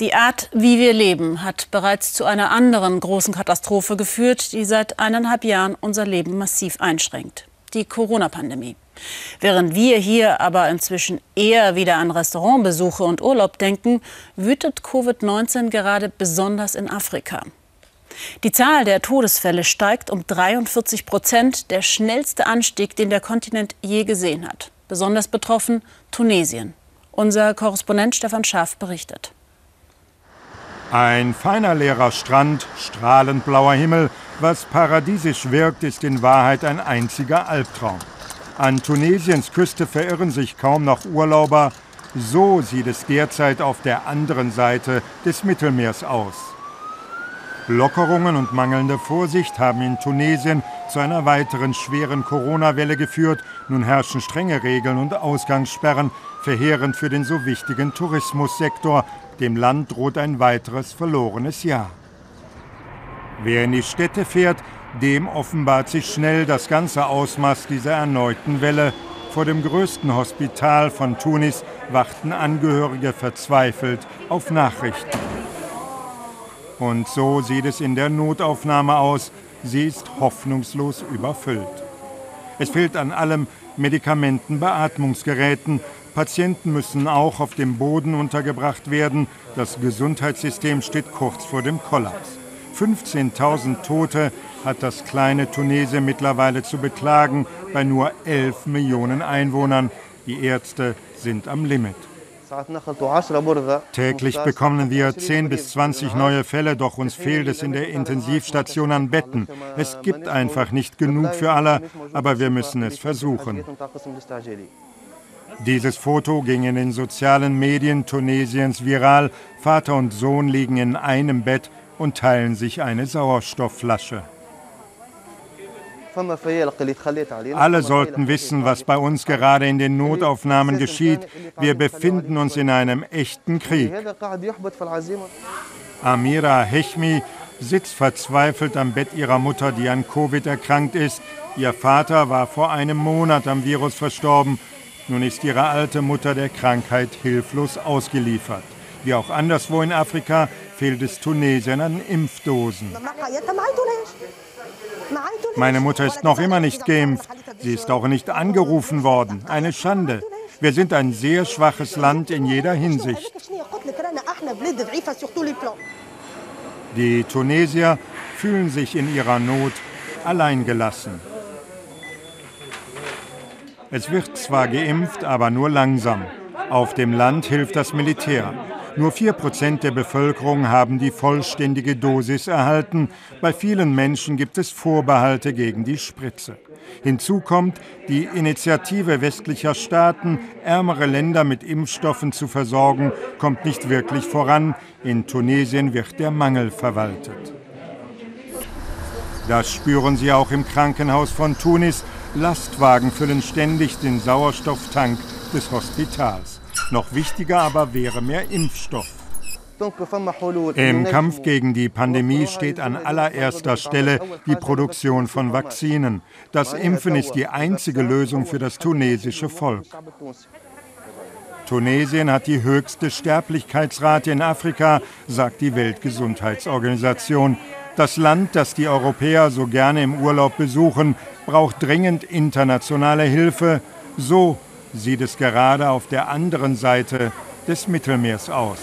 Die Art, wie wir leben, hat bereits zu einer anderen großen Katastrophe geführt, die seit eineinhalb Jahren unser Leben massiv einschränkt. Die Corona-Pandemie. Während wir hier aber inzwischen eher wieder an Restaurantbesuche und Urlaub denken, wütet Covid-19 gerade besonders in Afrika. Die Zahl der Todesfälle steigt um 43 Prozent, der schnellste Anstieg, den der Kontinent je gesehen hat. Besonders betroffen Tunesien. Unser Korrespondent Stefan Schaaf berichtet. Ein feiner leerer Strand, strahlend blauer Himmel, was paradiesisch wirkt, ist in Wahrheit ein einziger Albtraum. An Tunesiens Küste verirren sich kaum noch Urlauber. So sieht es derzeit auf der anderen Seite des Mittelmeers aus. Lockerungen und mangelnde Vorsicht haben in Tunesien zu einer weiteren schweren Corona-Welle geführt. Nun herrschen strenge Regeln und Ausgangssperren, verheerend für den so wichtigen Tourismussektor, dem Land droht ein weiteres verlorenes Jahr. Wer in die Städte fährt, dem offenbart sich schnell das ganze Ausmaß dieser erneuten Welle. Vor dem größten Hospital von Tunis warten Angehörige verzweifelt auf Nachrichten. Und so sieht es in der Notaufnahme aus. Sie ist hoffnungslos überfüllt. Es fehlt an allem Medikamenten, Beatmungsgeräten, Patienten müssen auch auf dem Boden untergebracht werden. Das Gesundheitssystem steht kurz vor dem Kollaps. 15.000 Tote hat das kleine Tunesien mittlerweile zu beklagen, bei nur 11 Millionen Einwohnern. Die Ärzte sind am Limit. Täglich bekommen wir 10 bis 20 neue Fälle, doch uns fehlt es in der Intensivstation an Betten. Es gibt einfach nicht genug für alle, aber wir müssen es versuchen. Dieses Foto ging in den sozialen Medien Tunesiens viral. Vater und Sohn liegen in einem Bett und teilen sich eine Sauerstoffflasche. Alle sollten wissen, was bei uns gerade in den Notaufnahmen geschieht. Wir befinden uns in einem echten Krieg. Amira Hechmi sitzt verzweifelt am Bett ihrer Mutter, die an Covid erkrankt ist. Ihr Vater war vor einem Monat am Virus verstorben nun ist ihre alte Mutter der Krankheit hilflos ausgeliefert. Wie auch anderswo in Afrika fehlt es Tunesien an Impfdosen. Meine Mutter ist noch immer nicht geimpft. Sie ist auch nicht angerufen worden. Eine Schande. Wir sind ein sehr schwaches Land in jeder Hinsicht. Die Tunesier fühlen sich in ihrer Not alleingelassen. Es wird zwar geimpft, aber nur langsam. Auf dem Land hilft das Militär. Nur 4% der Bevölkerung haben die vollständige Dosis erhalten. Bei vielen Menschen gibt es Vorbehalte gegen die Spritze. Hinzu kommt, die Initiative westlicher Staaten, ärmere Länder mit Impfstoffen zu versorgen, kommt nicht wirklich voran. In Tunesien wird der Mangel verwaltet. Das spüren sie auch im Krankenhaus von Tunis, Lastwagen füllen ständig den Sauerstofftank des Hospitals. Noch wichtiger aber wäre mehr Impfstoff. Im Kampf gegen die Pandemie steht an allererster Stelle die Produktion von Vakzinen. Das Impfen ist die einzige Lösung für das tunesische Volk. Tunesien hat die höchste Sterblichkeitsrate in Afrika, sagt die Weltgesundheitsorganisation. Das Land, das die Europäer so gerne im Urlaub besuchen, braucht dringend internationale Hilfe. So sieht es gerade auf der anderen Seite des Mittelmeers aus.